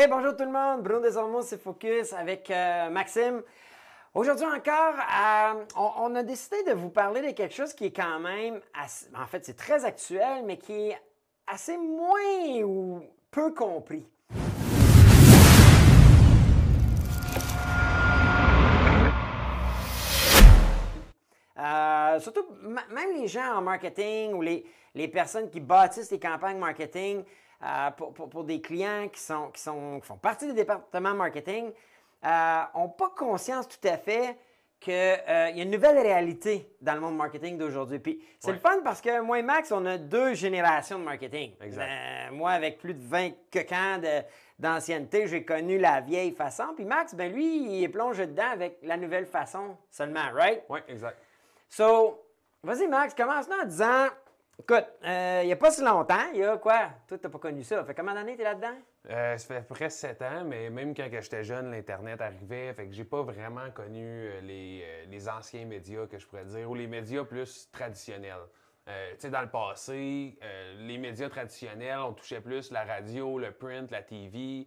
Hey, bonjour tout le monde. Bruno Desormeaux, c'est Focus avec euh, Maxime. Aujourd'hui encore, euh, on, a décidé de vous parler de quelque chose qui est quand même, en fait, c'est très actuel, mais qui est assez moins ou peu compris. Euh, surtout, même les gens en marketing ou les, les personnes qui bâtissent les campagnes marketing, euh, pour, des clients qui, sont, qui, sont, font partie du département marketing n'ont euh, pas conscience tout à fait qu'il euh, y a une nouvelle réalité dans le monde marketing d'aujourd'hui. Puis c'est le fun parce que moi et Max, on a deux générations de marketing. moi, avec plus de 20 ans d'ancienneté, j'ai connu la vieille façon. Puis Max, ben lui, il est plongé dedans avec la nouvelle façon seulement, right? Oui, exact. So, vas-y Max, commence-nous en disant Écoute, euh, il n'y a pas si longtemps, il y a quoi? Toi, tu n'as pas connu ça. Fait combien d'années tu es là-dedans? Euh, ça fait à peu près sept ans, mais même quand j'étais jeune, l'Internet arrivait. Fait que j'ai pas vraiment connu euh, les, anciens médias, que je pourrais dire, ou les médias plus traditionnels. tu sais, dans le passé, les médias traditionnels, on touchait plus la radio, le print, la TV,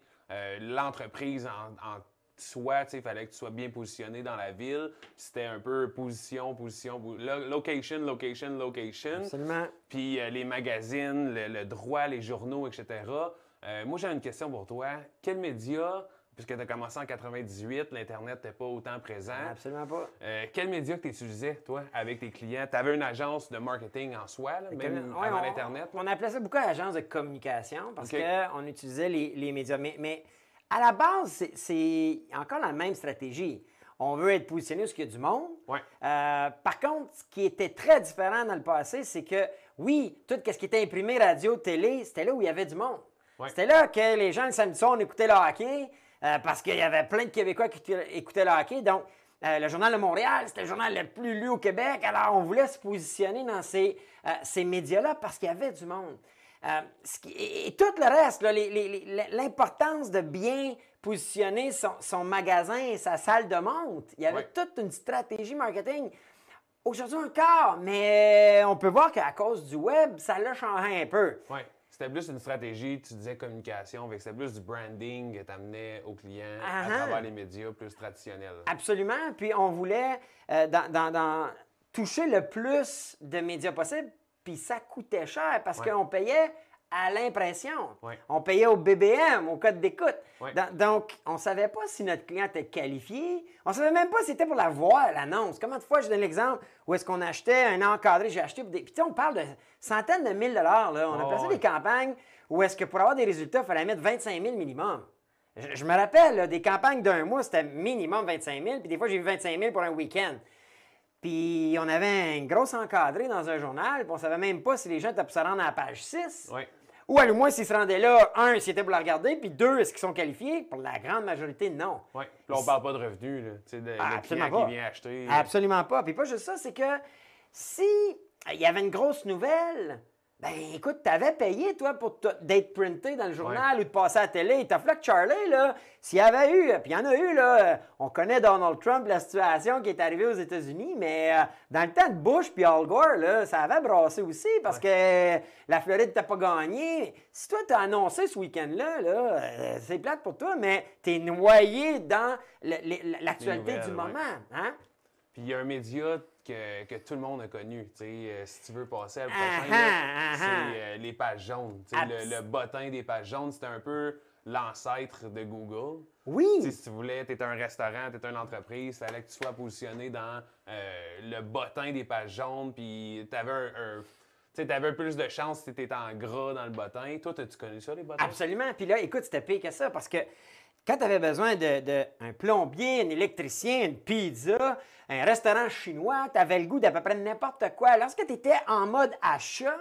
l'entreprise en, en soit, il fallait que tu sois bien positionné dans la ville. C'était un peu position, position, location, location, location. Absolument. Puis euh, les magazines, le, droit, les journaux, etc. Euh, moi, j'ai une question pour toi. Quels médias, puisque tu as commencé en 98, l'Internet n'était pas autant présent. Absolument pas. Euh, quels médias que tu utilisais, toi, avec tes clients? Tu avais une agence de marketing en soi, même avant l'Internet? On appelait ça beaucoup agence de communication parce qu'on utilisait les, médias. mais à la base, c'est encore la même stratégie. On veut être positionné où il y a du monde. Euh, par contre, ce qui était très différent dans le passé, c'est que oui, tout ce qui était imprimé, radio, télé, c'était là où il y avait du monde. C'était là que les gens, le samedi soir, on écoutait le hockey euh, parce qu'il y avait plein de Québécois qui écoutaient le hockey. Donc, euh, le Journal de Montréal, c'était le journal le plus lu au Québec. Alors, on voulait se positionner dans ces, ces médias-là parce qu'il y avait du monde. Euh, et, tout le reste, l'importance de bien positionner son, magasin et sa salle de montre. Il y avait toute une stratégie marketing. Aujourd'hui encore, mais on peut voir qu'à cause du web, ça l'a changé un peu. Oui. C'était plus une stratégie, tu disais communication, c'était plus du branding que tu amenais aux clients à uh-huh. travers les médias plus traditionnels. Absolument. Puis on voulait euh, dans, toucher le plus de médias possible puis ça coûtait cher parce qu'on payait à l'impression. On payait au BBM, au code d'écoute. Donc, on ne savait pas si notre client était qualifié. On ne savait même pas si c'était pour la voir, l'annonce. Comment de fois, je donne l'exemple où est-ce qu'on achetait un encadré, j'ai acheté... Des... Puis, on parle de centaines de mille dollars. Là. On a placé des campagnes où est-ce que pour avoir des résultats, il fallait mettre 25 000 minimum. Je, me rappelle, des campagnes d'un mois, c'était minimum 25 000. Puis des fois, j'ai vu 25 000 pour un week-end. Puis on avait un gros encadré dans un journal, puis on savait même pas si les gens étaient pour se rendre à la page 6. Oui. Ou à moins s'ils se rendaient là, un, s'ils étaient pour la regarder, puis deux, est-ce qu'ils sont qualifiés? Pour la grande majorité, non. Oui. Puis on parle pas de revenus, là. Tu sais, de, ah, qui vient acheter. Absolument pas. Puis pas juste ça, c'est que si il y avait une grosse nouvelle, ben écoute, t'avais payé, toi, pour d'être printé dans le journal ou de passer à la télé. T'as fait que Charlie, là, s'il y avait eu, puis il y en a eu, là, on connaît Donald Trump, la situation qui est arrivée aux États-Unis, mais euh, dans le temps de Bush puis Al Gore, là, ça avait brassé aussi parce que la Floride t'a pas gagné. Si toi, t'as annoncé ce week-end-là, là, euh, c'est plate pour toi, mais t'es noyé dans l'actualité du moment. Hein? Puis il y a un média que, tout le monde a connu. Euh, si tu veux passer à le prochain, ah, ah, ah, c'est euh, les pages jaunes. Le, le, bottin des pages jaunes, c'était un peu l'ancêtre de Google. Oui. si tu voulais, tu étais un restaurant, tu étais une entreprise, il fallait que tu sois positionné dans euh, le bottin des pages jaunes, puis tu avais un, tu avais plus de chance si tu étais en gras dans le bottin. Toi, as-tu connu ça, les bottins? Absolument. Puis là, écoute, c'était pire que ça parce que quand tu avais besoin d'un de, plombier, un électricien, une pizza, un restaurant chinois, tu avais le goût d'à peu près n'importe quoi. Lorsque tu étais en mode achat,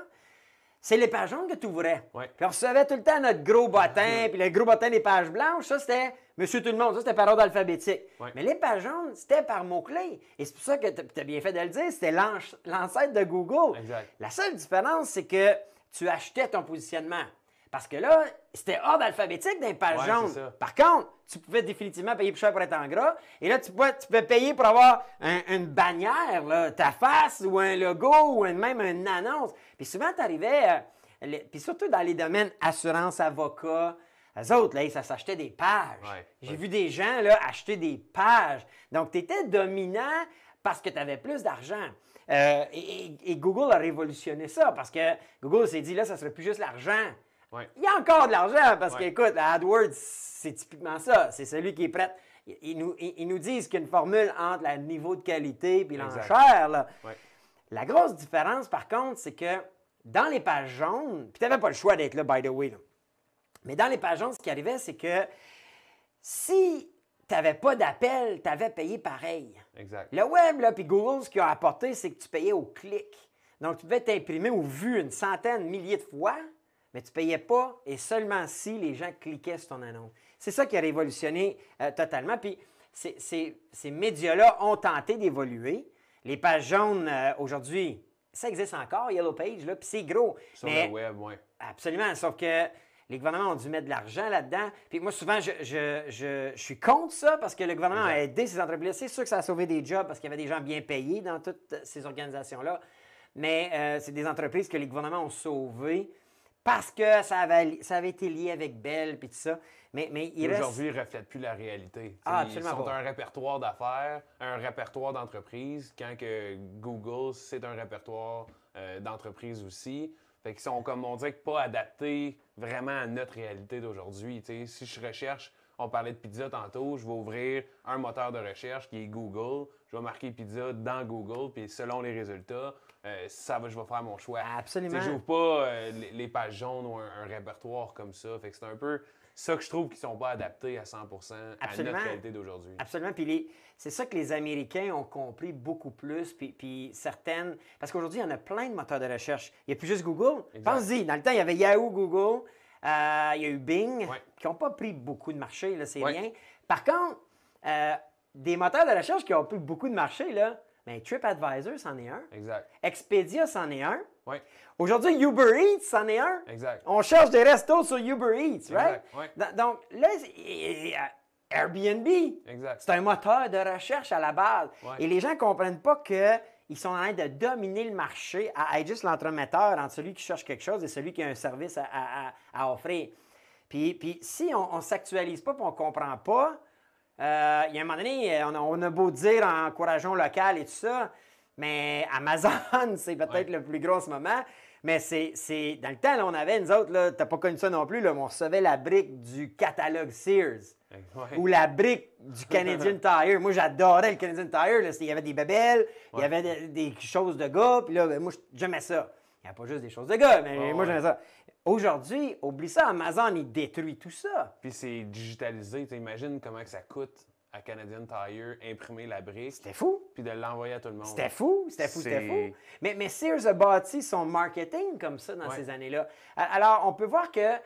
c'est les pages jaunes que tu ouvrais. Puis on recevait tout le temps notre gros bottin, puis le gros bottin des pages blanches, ça c'était Monsieur Tout le monde, ça c'était par ordre alphabétique. Mais les pages jaunes, c'était par mots-clés. Et c'est pour ça que tu as bien fait de le dire, c'était l'ancêtre de Google. La seule différence, c'est que tu achetais ton positionnement. Parce que là, c'était ordre alphabétique d'un page jaune. Par contre, tu pouvais définitivement payer plus cher pour être en gras. Et là, tu pouvais, tu payer pour avoir une bannière, ta face ou un logo ou même une annonce. Puis souvent, tu arrivais, euh, puis surtout dans les domaines assurance, avocat, Eux autres, là, ça s'achetait des pages. J'ai vu des gens là, acheter des pages. Donc, tu étais dominant parce que tu avais plus d'argent. Euh, et, Google a révolutionné ça parce que Google s'est dit, là, ça serait plus juste l'argent. Il y a encore de l'argent parce qu'écoute, AdWords, c'est typiquement ça. C'est celui qui est prêt. Ils nous, ils nous disent qu'il y a une formule entre le niveau de qualité et l'enchère. La grosse différence, par contre, c'est que dans les pages jaunes, puis tu n'avais pas le choix d'être là, by the way, mais dans les pages jaunes, ce qui arrivait, c'est que si tu n'avais pas d'appel, tu avais payé pareil. Exact. Le web, là, puis Google, ce qu'il a apporté, c'est que tu payais au clic. Donc, tu pouvais t'imprimer ou vu une centaine, milliers de fois, mais tu ne payais pas et seulement si les gens cliquaient sur ton annonce. C'est ça qui a révolutionné euh, totalement. Puis, ces médias-là ont tenté d'évoluer. Les pages jaunes, euh, aujourd'hui, ça existe encore, Yellow Page, là, puis c'est gros. Sur le web, oui. Absolument, sauf que les gouvernements ont dû mettre de l'argent là-dedans. Puis moi, souvent, je, suis contre ça parce que le gouvernement a aidé ces entreprises. C'est sûr que ça a sauvé des jobs parce qu'il y avait des gens bien payés dans toutes ces organisations-là. Mais euh, c'est des entreprises que les gouvernements ont sauvées parce que ça avait, ça avait été lié avec Bell et tout ça. Mais, mais Aujourd'hui, ils ne reflètent plus la réalité. Ah, ils sont un répertoire d'affaires, un répertoire d'entreprise, quand que Google, c'est un répertoire euh, d'entreprise aussi. Fait qu'ils sont, comme on dirait, pas adaptés vraiment à notre réalité d'aujourd'hui. Si je recherche, on parlait de pizza tantôt, je vais ouvrir un moteur de recherche qui est Google, je vais marquer pizza dans Google, puis selon les résultats, euh, ça va, je vais faire mon choix. Absolument. Je n'ouvre pas euh, les, pages jaunes ou un, répertoire comme ça. Fait que c'est un peu ça que je trouve qu'ils ne sont pas adaptés à 100 à notre réalité d'aujourd'hui. Absolument. Puis c'est ça que les Américains ont compris beaucoup plus. Puis, puis certaines. Parce qu'aujourd'hui, il y en a plein de moteurs de recherche. Il n'y a plus juste Google. Pense-y, dans le temps, il y avait Yahoo, Google, euh, il y a eu Bing, qui n'ont pas pris beaucoup de marché, là, c'est rien. Par contre, des moteurs de recherche qui ont pris beaucoup de marché, là, mais TripAdvisor, c'en est un. Exact. Expedia, c'en est un. Oui. Aujourd'hui, Uber Eats, c'en est un. Exact. On cherche des restos sur Uber Eats, right? Donc, là, Airbnb, c'est un moteur de recherche à la base. Et les gens ne comprennent pas qu'ils sont en train de dominer le marché à être juste l'entremetteur entre celui qui cherche quelque chose et celui qui a un service à, offrir. Puis, puis, si on ne s'actualise pas et on ne comprend pas, euh, il y a un moment donné, on a, beau dire encourageons local et tout ça, mais Amazon, c'est peut-être le plus gros en ce moment. Mais c'est, dans le temps, on avait, nous autres, tu n'as pas connu ça non plus, là, mais on recevait la brique du catalogue Sears. Ou la brique du Canadian Tire. Moi, j'adorais le Canadian Tire. Il y avait des bébelles, il y avait des, choses de gars. Puis là, ben, moi, j'aimais ça. Il n'y a pas juste des choses de gars, mais moi, j'aimais ça. Aujourd'hui, oublie ça, Amazon, il détruit tout ça. Puis c'est digitalisé. Tu imagines comment que ça coûte à Canadian Tire imprimer la brique. C'était fou. Puis de l'envoyer à tout le monde. C'était fou, c'était fou, c'était fou. Mais, mais Sears a bâti son marketing comme ça dans ces années-là. Alors, on peut voir que,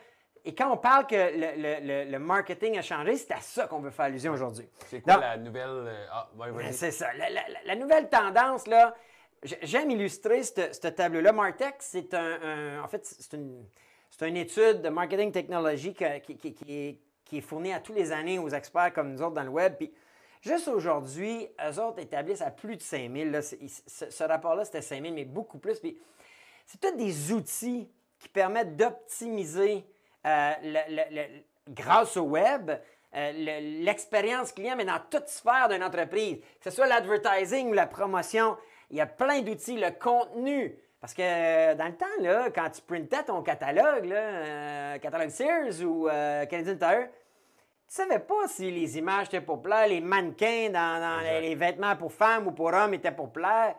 et quand on parle que le, le, marketing a changé, c'est à ça qu'on veut faire allusion aujourd'hui. C'est quoi la nouvelle. Euh, ah, c'est ça. La, nouvelle tendance, là, j'aime illustrer cette, table-là. Martech, c'est un, En fait, c'est une. C'est une étude de marketing technologie qui, qui, est, qui est fourni à tous les années aux experts comme nous autres dans le web. Puis juste aujourd'hui, eux autres établissent à plus de 5000. Là, ce, rapport-là, c'était 5000, mais beaucoup plus. Puis c'est tous des outils qui permettent d'optimiser euh, grâce au web euh, l'expérience client, mais dans toute sphère d'une entreprise, que ce soit l'advertising ou la promotion. Il y a plein d'outils, le contenu. Parce que euh, dans le temps, là, quand tu printais ton catalogue, là, euh, catalogue Sears ou euh, Canadian Tire, tu savais pas si les images étaient populaires, les mannequins dans, les, vêtements pour femmes ou pour hommes étaient populaires.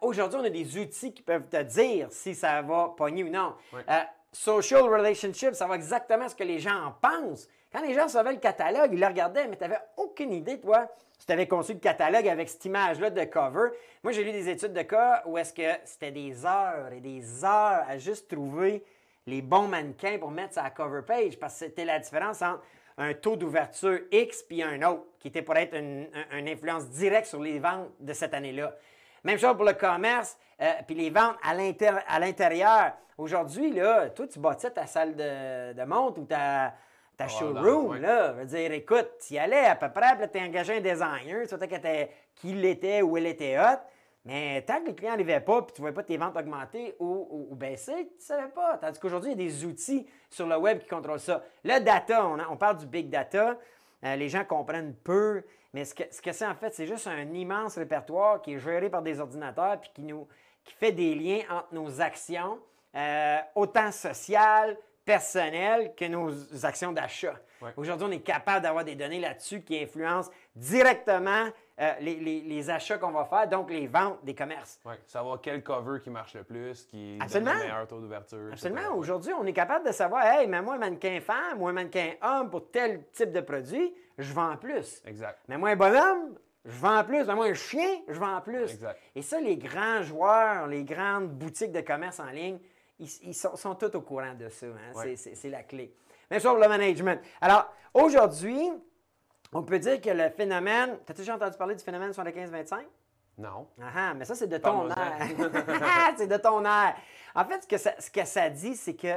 Aujourd'hui, on a des outils qui peuvent te dire si ça va pogner ou non. social relationship, ça va exactement ce que les gens en pensent. Les gens savaient le catalogue, ils le regardaient, mais tu n'avais aucune idée, toi, si tu avais conçu le catalogue avec cette image-là de cover. Moi, j'ai lu des études de cas où est-ce que c'était des heures et des heures à juste trouver les bons mannequins pour mettre sa cover page, parce que c'était la différence entre un taux d'ouverture X puis un autre, qui était pour être une, influence directe sur les ventes de cette année-là. Même chose pour le commerce, euh, puis les ventes à l'intérieur. Aujourd'hui, là, toi, tu bâtis ta salle de, de montre ou ta, ta showroom, là, veut dire, écoute, tu y allais à peu près, puis tu engagé un designer, tu sais qui l'était ou elle était hot, Mais tant que les clients n'arrivaient pas, puis tu ne voyais pas tes ventes augmenter ou, baisser, tu ne savais pas. Tandis qu'aujourd'hui, il y a des outils sur le web qui contrôlent ça. Le data, on, parle du big data. Euh, les gens comprennent peu, mais ce que, c'est en fait, c'est juste un immense répertoire qui est géré par des ordinateurs puis qui, nous, qui fait des liens entre nos actions, euh, autant sociales, personnelles que nos actions d'achat. Aujourd'hui, on est capable d'avoir des données là-dessus qui influencent directement euh, les, achats qu'on va faire, donc les ventes des commerces. Oui, savoir quel cover qui marche le plus, qui donne le meilleur taux d'ouverture. Absolument. Aujourd'hui, on est capable de savoir, hey, mais moi, un mannequin femme ou un mannequin homme pour tel type de produit, je vends plus. Exact. Mais moi, un bonhomme, je vends plus. Mais moi, un chien, je vends plus. Exact. Et ça, les grands joueurs, les grandes boutiques de commerce en ligne, ils, sont, sont, tous au courant de ça. Hein. C'est la clé. Même sur le management. Alors, aujourd'hui, on peut dire que le phénomène. T'as déjà entendu parler du phénomène 75-25? Non. Ah, ah, mais ça, c'est de ton air. c'est de ton air. En fait, ce que ça, ce que ça dit, c'est que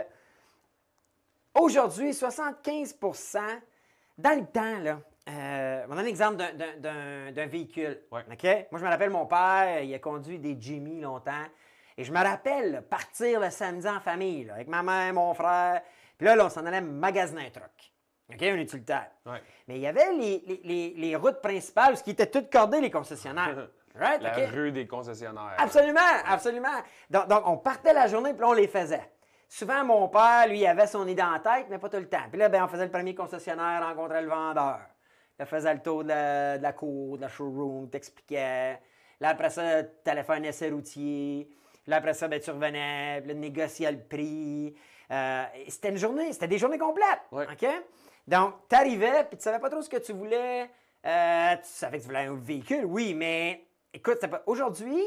aujourd'hui, 75% dans le temps, là, euh, on donne l'exemple d'un véhicule. Moi, je me rappelle, mon père, il a conduit des Jimmy longtemps. Et je me rappelle partir le samedi en famille, avec ma mère, mon frère. Puis là, on s'en allait magasiner un truck. OK, un utilitaire. Mais il y avait les, routes principales, ce qui étaient toutes cordées, les concessionnaires. Right? La rue des concessionnaires. Absolument, absolument. Donc, on partait la journée, puis on les faisait. Souvent, mon père, lui, avait son idée en tête, mais pas tout le temps. Puis là, ben, on faisait le premier concessionnaire, rencontrait le vendeur. Il faisait le tour de la, cour, de la showroom, t'expliquait. Là, après ça, tu allais faire un essai routier. Là, après ça, ben, tu revenais, puis là, négociais le prix. Euh, c'était une journée, c'était des journées complètes. OK? Donc, tu arrivais, puis tu savais pas trop ce que tu voulais. Euh, tu savais que tu voulais un véhicule, oui, mais écoute, aujourd'hui,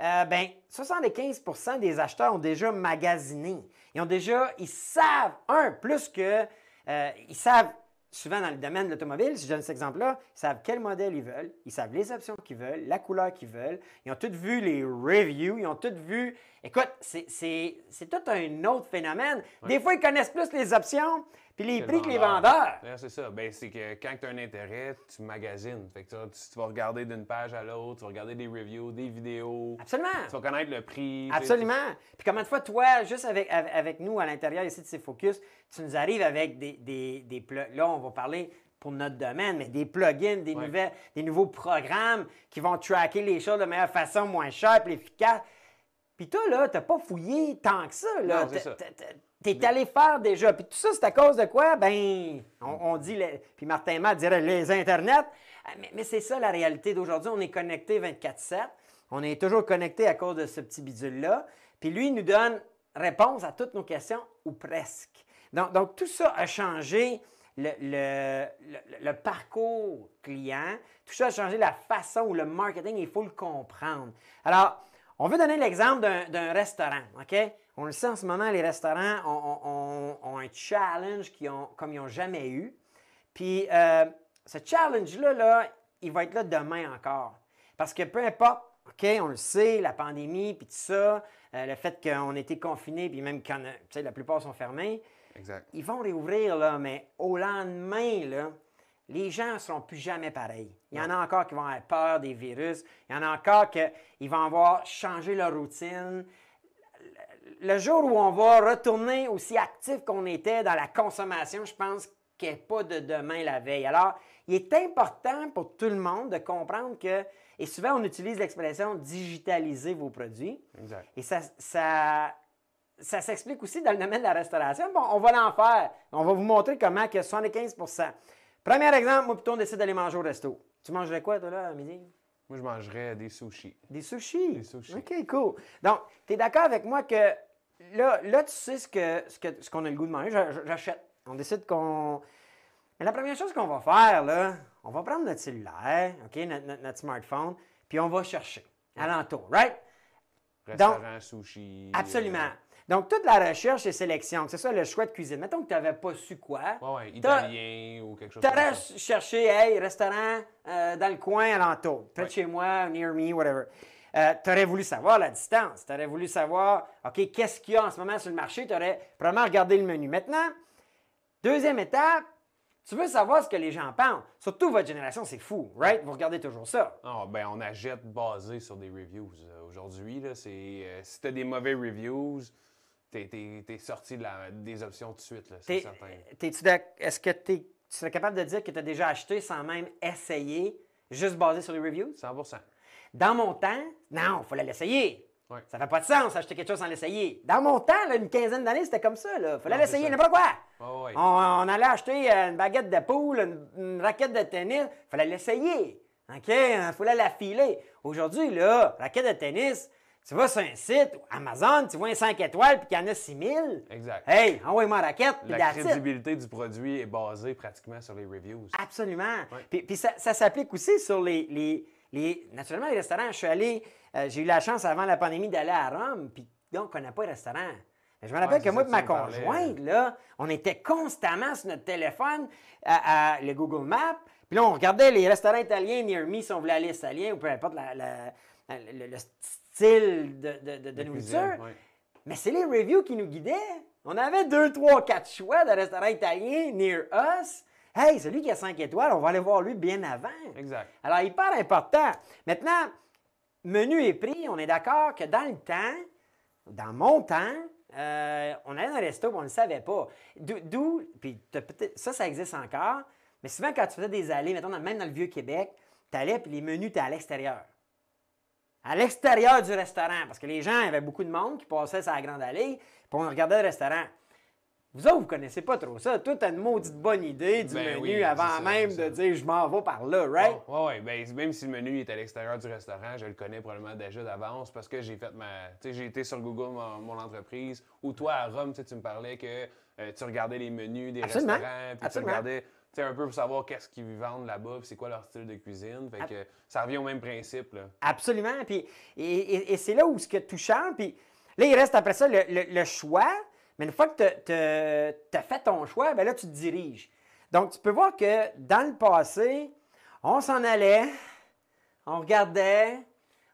euh, ben, 75% des acheteurs ont déjà magasiné. Ils ont déjà, ils savent, un, plus que, euh, ils savent souvent dans le domaine de l'automobile, si je donne cet exemple-là, ils savent quel modèle ils veulent, ils savent les options qu'ils veulent, la couleur qu'ils veulent, ils ont tous vu les reviews, ils ont tous vu. Écoute, c'est tout un autre phénomène. Des fois, ils connaissent plus les options, puis les prix que les vendeurs. C'est ça. Ben, c'est que quand tu as un intérêt, tu magasines. Fait que tu, vas regarder d'une page à l'autre, tu vas regarder des reviews, des vidéos. Absolument. Tu vas connaître le prix. Absolument. Puis combien de fois, toi, juste avec, avec, nous à l'intérieur ici de ces focus, tu nous arrives avec des, des, des Là, on va parler pour notre domaine, mais des plugins, des, nouvelles, des nouveaux programmes qui vont tracker les choses de meilleure façon, moins cher, plus efficace. Puis toi, là, t'as pas fouillé tant que ça. Là. Non, c'est ça. Tu es allé faire déjà. Puis tout ça, c'est à cause de quoi? Ben, on, dit, puis Martin Matt dirait les Internets. Ah, mais, c'est ça la réalité d'aujourd'hui. On est connecté 24-7. On est toujours connecté à cause de ce petit bidule-là. Puis lui, il nous donne réponse à toutes nos questions, ou presque. Donc, donc tout ça a changé le, le, parcours client. Tout ça a changé la façon où le marketing, il faut le comprendre. Alors, on veut donner l'exemple d'un restaurant, OK? On le sait en ce moment, les restaurants ont, un challenge ont, comme ils n'ont jamais eu. Puis euh, ce challenge-là, là, il va être là demain encore. Parce que peu importe, OK, on le sait, la pandémie, puis tout ça, euh, le fait qu'on était confinés, puis même quand la plupart sont fermés, exact. ils vont réouvrir, là, mais au lendemain, là, les gens ne seront plus jamais pareils. Il y en a encore qui vont avoir peur des virus. Il y en a encore qui vont avoir changé leur routine le jour où on va retourner aussi actif qu'on était dans la consommation, je pense qu'il n'y a pas de demain la veille. Alors, il est important pour tout le monde de comprendre que, et souvent on utilise l'expression digitaliser vos produits. Exact. Et ça, ça, ça s'explique aussi dans le domaine de la restauration. Bon, on va l'en faire. On va vous montrer comment que 75 Premier exemple, moi plutôt on décide d'aller manger au resto. Tu mangerais quoi toi là à midi? Moi, je mangerais des sushis. Des sushis? Des sushis. OK, cool. Donc, tu es d'accord avec moi que là, là, tu sais ce qu'on ce que, ce qu'on a le goût de manger, j'achète. On décide qu'on. Mais la première chose qu'on va faire, là, on va prendre notre cellulaire, OK, notre, smartphone, puis on va chercher alentour, right? Restaurant, sushi. Absolument. Donc, toute la recherche et sélection, c'est ça le choix de cuisine. Mettons que tu n'avais pas su quoi. Oui, ouais, italien ou quelque chose comme ça. Tu cherché, hey, restaurant euh, dans le coin alentour, près de chez moi, near me, whatever. Euh, tu aurais voulu savoir la distance. Tu aurais voulu savoir, OK, qu'est-ce qu'il y a en ce moment sur le marché. Tu aurais probablement regardé le menu. Maintenant, deuxième étape, Tu veux savoir ce que les gens pensent. Surtout votre génération, c'est fou, right? Vous regardez toujours ça. Ah, ben, on achète basé sur des reviews. Euh, aujourd'hui, c'est, euh, si tu as des mauvais reviews, tu es, sorti de la, des options tout de suite, c'est certain. Est-ce que tu serais capable de dire que tu as déjà acheté sans même essayer, juste basé sur les reviews? 100% Dans mon temps, non, il fallait l'essayer. Ça fait pas de sens acheter quelque chose sans l'essayer. Dans mon temps, une quinzaine d'années, c'était comme ça. Il fallait l'essayer, n'importe quoi. on, allait acheter euh, une baguette de poule, une, raquette de tennis. Il fallait l'essayer. OK? Il fallait la filer. Aujourd'hui, là, raquette de tennis, tu vas sur un site, Amazon, tu vois un 5 étoiles, puis qu'il y en a 6 000. Exact. Hey, envoie-moi la raquette, puis La crédibilité du produit est basée pratiquement sur les reviews. Absolument. Puis, ça, s'applique aussi sur les, les, Naturellement, les restaurants. Je suis allé euh, j'ai eu la chance avant la pandémie d'aller à Rome, puis donc on connaît pas le restaurant. Je me rappelle que moi et ma conjointe, là, on était constamment sur notre téléphone à, le Google Maps. Puis là, on regardait les restaurants italiens near me si on voulait aller italien ou peu importe le, style de, nourriture. Mais c'est les reviews qui nous guidaient. On avait deux, trois, quatre choix de restaurants italiens near us. Hey, celui qui a cinq étoiles, on va aller voir lui bien avant. Exact. Alors, hyper important. Maintenant, menu et prix, on est d'accord que dans le temps, dans mon temps, euh, on allait dans un resto et on ne le savait pas. D'où, puis ça, ça existe encore, mais souvent quand tu faisais des allées, mettons, même dans le Vieux-Québec, tu allais puis les menus étaient à l'extérieur. À l'extérieur du restaurant, parce que les gens, il y avait beaucoup de monde qui passait sur la grande allée, puis on regardait le restaurant. Vous autres, vous connaissez pas trop ça. Toi, as une maudite bonne idée du ben menu avant même de dire je m'en vais par là, right? Oui, ouais, ben, même si le menu est à l'extérieur du restaurant, je le connais probablement déjà d'avance parce que j'ai fait ma. Tu sais, j'ai été sur Google, mon, entreprise. Ou toi, à Rome, tu me parlais que euh, tu regardais les menus des restaurants, puis tu regardais un peu pour savoir qu'est-ce qu'ils vendent là-bas, c'est quoi leur style de cuisine. Fait que ça revient au même principe. Là. Absolument. Puis, et, c'est là où ce que touchant. Puis là, il reste après ça le choix. Mais une fois que tu as fait ton choix, ben là, tu te diriges. Donc, tu peux voir que dans le passé, on s'en allait, on regardait,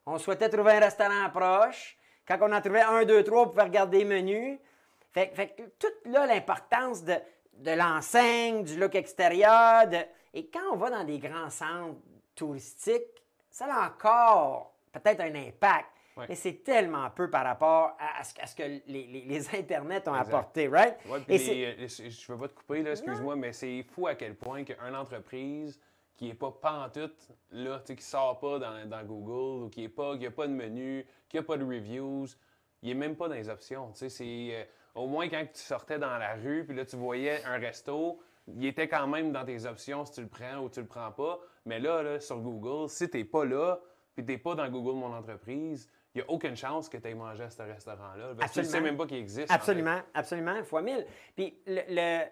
on souhaitait trouver un restaurant proche. Quand on en trouvait un, deux, trois, on pouvait regarder les menus. Fait, que toute là, l'importance de, l'enseigne, du look extérieur. Et quand on va dans des grands centres touristiques, ça a encore peut-être un impact. Mais c'est tellement peu par rapport à, ce, que les, Internets ont apporté, right? Et euh, je ne veux pas te couper, excuse-moi, mais c'est fou à quel point qu'une entreprise qui n'est pas pantoute, là, qui ne sort pas dans, Google, ou qui n'a pas, pas de menu, qui n'a pas de reviews, il n'est même pas dans les options. C'est, euh, au moins, quand tu sortais dans la rue, puis là, tu voyais un resto, il était quand même dans tes options si tu le prends ou tu le prends pas. Mais là, là sur Google, si tu n'es pas là, puis tu n'es pas dans Google Mon Entreprise, il n'y a aucune chance que tu aies mangé à ce restaurant-là. Tu ne sais même pas qu'il existe. Absolument, absolument, fois mille. Puis le,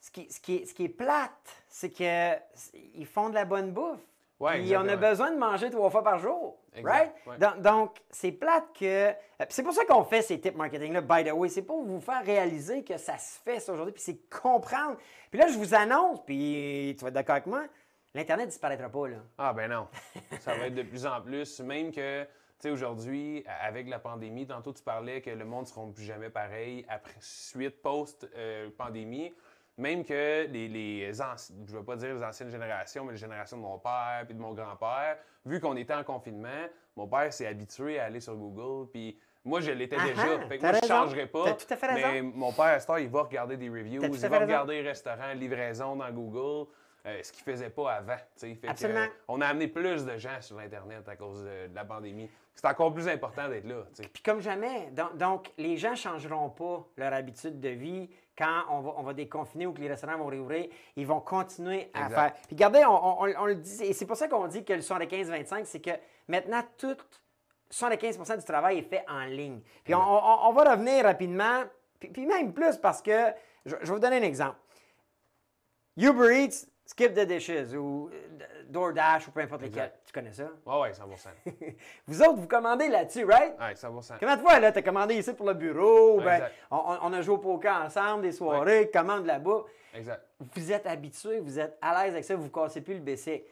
ce, qui, ce, qui est, ce qui est plate, c'est qu'ils font de la bonne bouffe. Ouais, on a besoin de manger trois fois par jour. right? Donc, c'est plate que. C'est pour ça qu'on fait ces tips marketing-là, by the way. C'est pour vous faire réaliser que ça se fait aujourd'hui, puis c'est comprendre. Puis là, je vous annonce, puis tu vas être d'accord avec moi, l'Internet disparaîtra pas, là. Ah, ben non. ça va être de plus en plus. Même que sais, aujourd'hui, avec la pandémie, tantôt tu parlais que le monde ne sera plus jamais pareil après, suite, post-pandémie. Même que les, les je ne veux pas dire les anciennes générations, mais les générations de mon père puis de mon grand-père, vu qu'on était en confinement, mon père s'est habitué à aller sur Google. Puis moi, je l'étais déjà. Fait que moi, je ne changerais pas. Tout à fait raison. Mais mon père, à il va regarder des reviews, il va regarder restaurants, livraison dans Google. Euh, ce qu'il ne faisait pas avant. Fait Absolument. on a amené plus de gens sur Internet à cause de, la pandémie. C'est encore plus important d'être là. Puis comme jamais. Donc, les gens ne changeront pas leur habitude de vie quand on va, on va, déconfiner ou que les restaurants vont réouvrir. Ils vont continuer à faire. Puis regardez, on, le dit, et c'est pour ça qu'on dit que le 75-25, c'est que maintenant, tout 75% du travail est fait en ligne. Puis on, va revenir rapidement, puis, même plus parce que, je, je vais vous donner un exemple. Uber Eats, Skip the Dishes ou euh, DoorDash ou peu importe lesquels. Tu connais ça? Oui, oui, 100 Vous autres, vous commandez là-dessus, right? Oui, 100 Comment de fois, là, tu as commandé ici pour le bureau, ben, on, a joué au poker ensemble, des soirées, commande là-bas. Exact. Vous êtes habitué, vous êtes à l'aise avec ça, vous ne cassez plus le BC.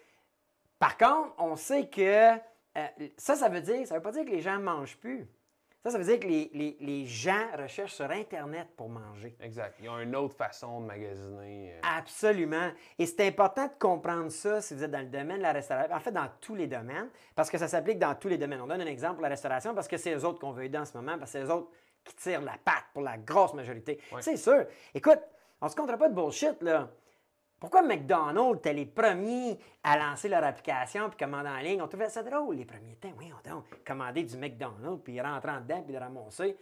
Par contre, on sait que euh, ça, ça veut dire, ça veut pas dire que les gens ne mangent plus. Ça, ça veut dire que les, les, gens recherchent sur Internet pour manger. Exact. Ils ont une autre façon de magasiner. Euh. Absolument. Et c'est important de comprendre ça si vous êtes dans le domaine de la restauration. En fait, dans tous les domaines, parce que ça s'applique dans tous les domaines. On donne un exemple pour la restauration parce que c'est eux autres qu'on veut aider en ce moment, parce que c'est eux autres qui tirent la patte pour la grosse majorité. C'est sûr. Écoute, on se comptera pas de bullshit, là. Pourquoi McDonald's était les premiers à lancer leur application puis commander en ligne? On trouvait ça drôle les premiers temps. Oui, on donc commander du McDonald's puis rentrer en dedans puis le ramasser.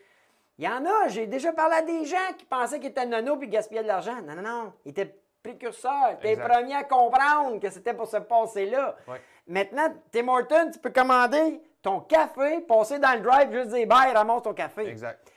Il y en a, j'ai déjà parlé à des gens qui pensaient qu'ils étaient nono puis gaspillaient de l'argent. Non, non, non. Ils étaient précurseurs. Ils étaient les premiers à comprendre que c'était pour se passer là. Maintenant, Tim Hortons, tu peux commander ton café, passer dans le drive, juste dire bye, ramasse ton café. Exact.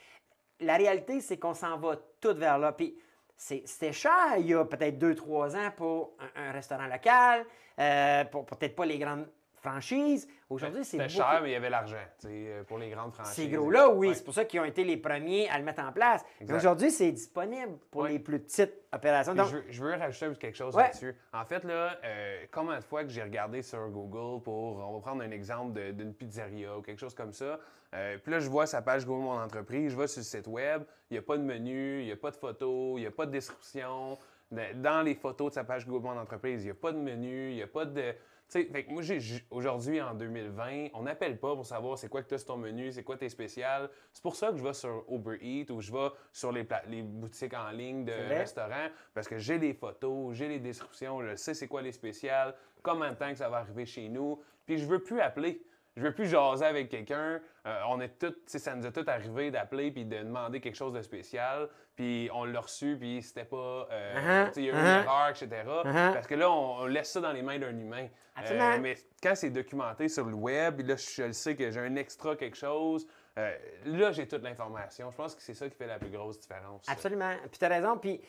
La réalité, c'est qu'on s'en va tout vers là. Puis c'était cher il y a peut-être deux, trois ans pour un, restaurant local, euh, pour peut-être pas les grandes franchises. Aujourd'hui, c'est C'était cher, mais il y avait l'argent euh, pour les grandes franchises. Ces gros-là, oui. C'est pour ça qu'ils ont été les premiers à le mettre en place. Mais aujourd'hui, c'est disponible pour les plus petites opérations. je, veux, rajouter quelque chose là-dessus. En fait, là, euh, combien de fois que j'ai regardé sur Google pour, on va prendre un exemple d'une pizzeria ou quelque chose comme ça, euh, puis là, je vois sa page Google Mon Entreprise, je vais sur le site web, il n'y a pas de menu, il n'y a pas de photo, il n'y a pas de description. Dans les photos de sa page Google Mon Entreprise, il n'y a pas de menu, il n'y a pas de sais, fait que moi, aujourd'hui, en 2020, on n'appelle pas pour savoir c'est quoi que tu as sur ton menu, c'est quoi tes spéciales. C'est pour ça que je vais sur Uber Eats ou je vais sur les, les boutiques en ligne de restaurants parce que j'ai les photos, j'ai les descriptions, je sais c'est quoi les spéciales, combien de temps que ça va arriver chez nous. Puis je veux plus appeler. Je veux plus jaser avec quelqu'un. Euh, on est tout, ça nous est tout arrivé d'appeler puis de demander quelque chose de spécial. Puis on l'a reçu puis c'était pas, euh, uh-huh. il y a eu une uh-huh. erreur, etc. Uh-huh. Parce que là, on, laisse ça dans les mains d'un humain. Euh, mais quand c'est documenté sur le web, là, je, sais que j'ai un extra quelque chose. là, j'ai toute l'information. Je pense que c'est ça qui fait la plus grosse différence. Absolument. Puis tu as raison. Puis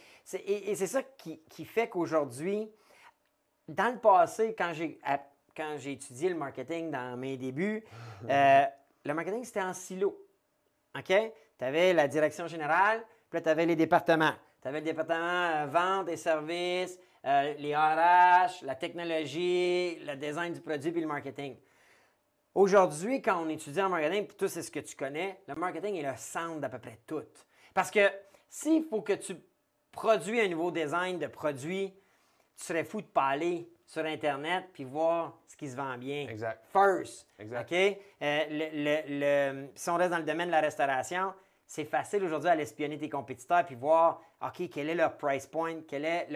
et, c'est ça qui, qui fait qu'aujourd'hui, dans le passé, quand j'ai quand j'ai étudié le marketing dans mes débuts, euh, le marketing, c'était en silo. OK? Tu avais la direction générale, puis tu avais les départements. Tu avais le département euh, vente et services, euh, les RH, la technologie, le design du produit, puis le marketing. Aujourd'hui, quand on étudie en marketing, puis tout c'est ce que tu connais, le marketing est le centre d'à peu près tout. Parce que s'il faut que tu produis un nouveau design de produit, tu serais fou de pas aller sur Internet puis voir ce qui se vend bien. Exact. First. Exact. OK? Euh, le, si on reste dans le domaine de la restauration, c'est facile aujourd'hui à espionner tes compétiteurs puis voir, OK, quel est leur price point, quel est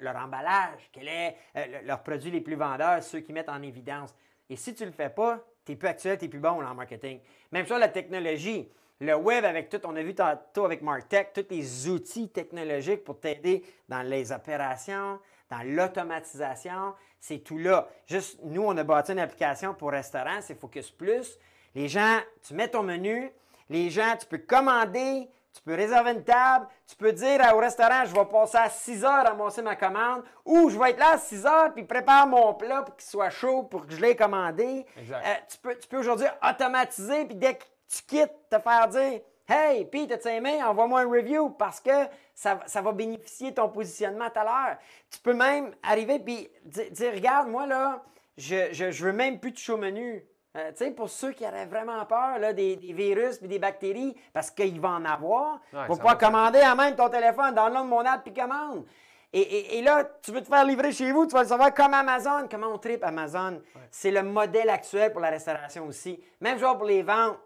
leur emballage, quel est euh, leurs produits les plus vendeurs, ceux qui mettent en évidence. Et si tu ne le fais pas, tu n'es plus actuel, tu n'es plus bon en marketing. Même chose, la technologie. Le web avec tout, on a vu tantôt avec MarTech, tous les outils technologiques pour t'aider dans les opérations, dans l'automatisation, c'est tout là. Juste, nous, on a bâti une application pour restaurant, c'est Focus Plus. Les gens, tu mets ton menu, les gens, tu peux commander, tu peux réserver une table, tu peux dire au restaurant, je vais passer à 6 heures à ramasser ma commande, ou je vais être là à 6 heures puis prépare mon plat pour qu'il soit chaud pour que je l'ai commandé. Euh, tu peux, tu peux aujourd'hui automatiser, puis dès que tu quittes, te faire dire Hey, Pete, as-tu aimé? Envoie-moi un review parce que ça, va bénéficier de ton positionnement tout à l'heure. Tu peux même arriver et dire, regarde, moi là, je, je, veux même plus de show menu. Euh, tu sais, pour ceux qui auraient vraiment peur là, des, virus et des bactéries, parce qu'il va en avoir, pour pouvoir commander à même ton téléphone, download mon app puis commande. Et, et, là, tu veux te faire livrer chez vous, tu vas le savoir comme Amazon. Comment on tripe Amazon? C'est le modèle actuel pour la restauration aussi. Même genre pour les ventes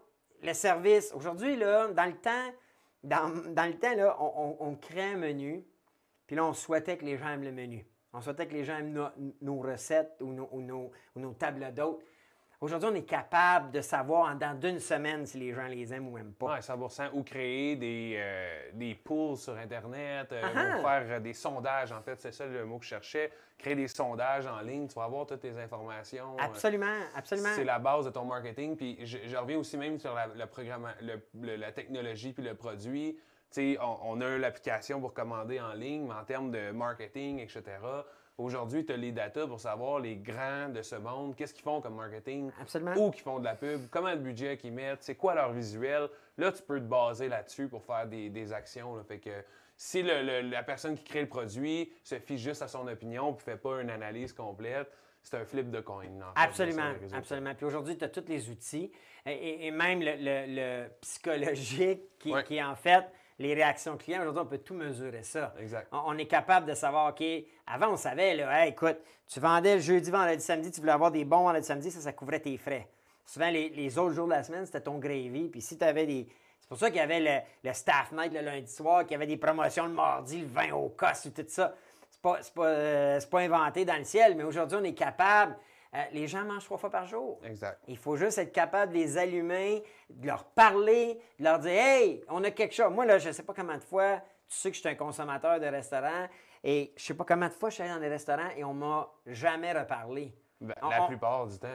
le service. Aujourd'hui, là, dans le temps, dans, le temps, on, crée un menu, puis là, on souhaitait que les gens aiment le menu. On souhaitait que les gens aiment nos, recettes ou ou nos tables d'hôtes. Aujourd'hui, on est capable de savoir en dans d'une semaine si les gens les aiment ou n'aiment pas. Oui, 100 Ou créer des, euh, des pools sur Internet, euh, ou faire euh, des sondages, en fait, c'est ça le mot que je cherchais. Créer des sondages en ligne, tu vas avoir toutes tes informations. Absolument, absolument. C'est la base de ton marketing. Puis je, reviens aussi même sur la, le programme, la technologie puis le produit. Tu sais, on, on a l'application pour commander en ligne, mais en termes de marketing, etc., Aujourd'hui, tu as les data pour savoir les grands de ce monde, qu'est-ce qu'ils font comme marketing, Absolument. où qu'ils font de la pub, comment le budget qu'ils mettent, c'est quoi leur visuel? Là, tu peux te baser là-dessus pour faire des, actions. Fait que si la personne qui crée le produit se fie juste à son opinion et ne fait pas une analyse complète, c'est un flip de coin. absolument, absolument. Puis aujourd'hui, tu as tous les outils et, même le, psychologique qui, qui est en fait les réactions clients. Aujourd'hui, on peut tout mesurer ça. Exact. On, est capable de savoir, OK, avant, on savait, là, écoute, tu vendais le jeudi, vendredi, samedi, tu voulais avoir des bons vendredi, samedi, ça, ça couvrait tes frais. Souvent, les, autres jours de la semaine, c'était ton gravy. Puis si tu avais des. C'est pour ça qu'il y avait le, staff night le lundi soir, qu'il y avait des promotions le mardi, le vin au cost ou tout ça. C'est pas, pas, euh, pas inventé dans le ciel, mais aujourd'hui, on est capable euh, les gens mangent trois fois par jour. Exact. Il faut juste être capable de les allumer, de leur parler, de leur dire Hey, on a quelque chose. Moi, là, je ne sais pas combien de fois, tu sais que je suis un consommateur de restaurants, et je ne sais pas combien de fois je suis allé dans des restaurants et on m'a jamais reparlé. Ben, la plupart du temps.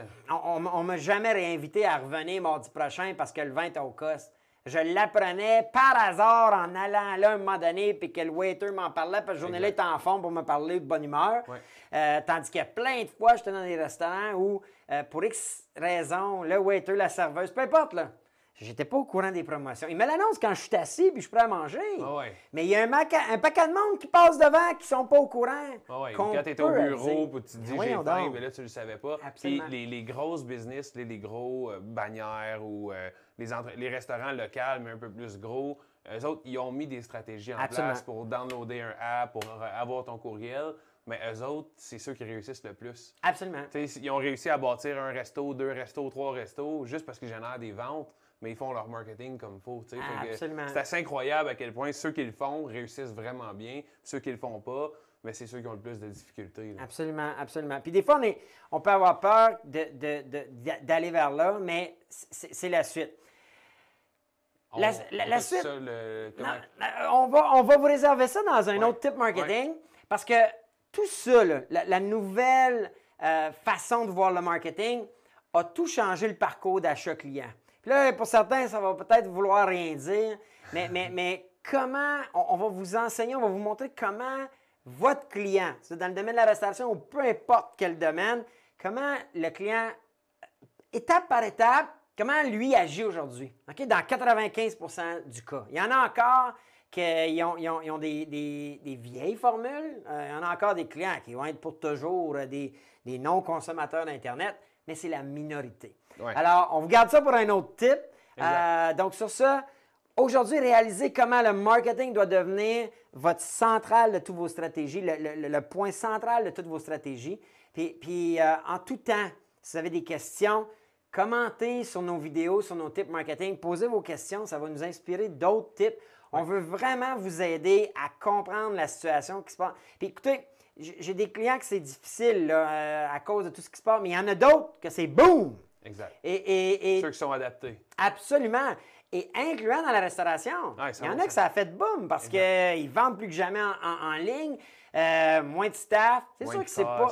On ne m'a jamais réinvité à revenir mardi prochain parce que le vin est au cost. Je l'apprenais par hasard en allant là un moment donné, puis que le waiter m'en parlait, parce que la journée-là était en fond pour me parler de bonne humeur. Euh, tandis qu'il y a plein de fois, j'étais dans des restaurants où, euh, pour X raisons, le waiter, la serveuse, peu importe, là, J'étais pas au courant des promotions. Il me l'annonce quand je suis assis puis je suis prêt à manger. Ah Mais il y a un, un, paquet de monde qui passe devant qui sont pas au courant. Ah quand tu es au bureau, puis tu te dis j'ai faim, mais là tu le savais pas. Les, les, grosses business, les, les gros euh, bannières ou euh, les, les restaurants locaux, mais un peu plus gros, eux autres, ils ont mis des stratégies en place pour downloader un app, pour avoir ton courriel. Mais eux autres, c'est ceux qui réussissent le plus. Absolument. ils ont réussi à bâtir un resto, deux restos, trois restos, juste parce qu'ils génèrent des ventes mais ils font leur marketing comme il faut. C'est assez incroyable à quel point ceux qui le font réussissent vraiment bien, ceux qui le font pas, mais c'est ceux qui ont le plus de difficultés. Absolument, absolument. Puis des fois, on, on peut avoir peur d'aller vers là, mais c'est la suite. La, suite. on, va, on va vous réserver ça dans un autre type marketing parce que tout ça, la, nouvelle euh, façon de voir le marketing a tout changé le parcours d'achat client. Puis là, pour certains, ça va peut-être vouloir rien dire, mais, mais, mais comment, on, va vous enseigner, on va vous montrer comment votre client, dans le domaine de la restauration ou peu importe quel domaine, comment le client, étape par étape, comment lui agit aujourd'hui. Dans 95% du cas. Il y en a encore qui ont, des, vieilles formules. Euh, il y en a encore des clients qui vont être pour toujours des, des non-consommateurs d'Internet, mais c'est la minorité. Alors, on vous garde ça pour un autre type. Euh, donc, sur ça, aujourd'hui, réalisez comment le marketing doit devenir votre centrale de toutes vos stratégies, le, point central de toutes vos stratégies. Puis, euh, en tout temps, si vous avez des questions, commentez sur nos vidéos, sur nos tips marketing, posez vos questions, ça va nous inspirer d'autres types. On veut vraiment vous aider à comprendre la situation qui se passe. Puis écoutez, j'ai des clients que c'est difficile euh, à cause de tout ce qui se passe, mais il y en a d'autres que c'est boum! Exact. Et, Ceux qui sont adaptés. Absolument. Et incluant dans la restauration. il y en a que ça a fait boom parce qu'ils vendent plus que jamais en, ligne. Euh, moins de staff. C'est sûr que c'est pas.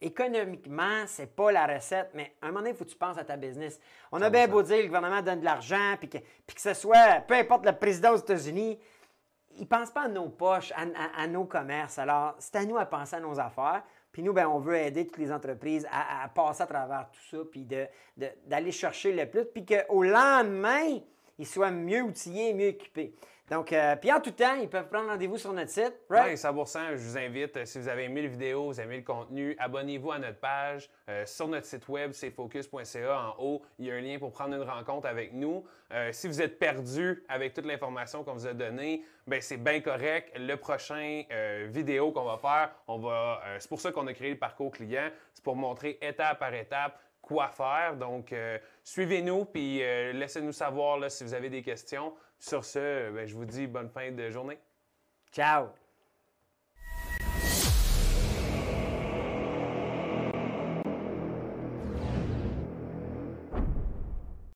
Économiquement, c'est pas la recette, mais à un moment donné, il faut que tu penses à ta business. On a bien beau dire que le gouvernement donne de l'argent, puis que, puis que ce soit, peu importe le président aux États-Unis, ils ne pensent pas à nos poches, à, nos commerces. Alors, c'est à nous à penser à nos affaires. Puis nous, ben, on veut aider toutes les entreprises à, passer à travers tout ça, puis d'aller chercher le plus, puis qu'au lendemain, ils soient mieux outillés, mieux équipés. Donc, euh, puis en tout temps, ils peuvent prendre rendez-vous sur notre site. Right? Oui, 100 Je vous invite, euh, si vous avez aimé la vidéo, vous aimé le contenu, abonnez-vous à notre page. Euh, sur notre site web, c'est focus.ca. En haut, il y a un lien pour prendre une rencontre avec nous. si vous êtes perdu avec toute l'information qu'on vous a donnée, ben c'est bien correct. Le prochain vidéo qu'on va faire, on va. c'est pour ça qu'on a créé le parcours client. C'est pour montrer étape par étape quoi faire. Donc, suivez-nous puis laissez-nous savoir là, si vous avez des questions. Sur ce, ben, je vous dis bonne fin de journée. Ciao!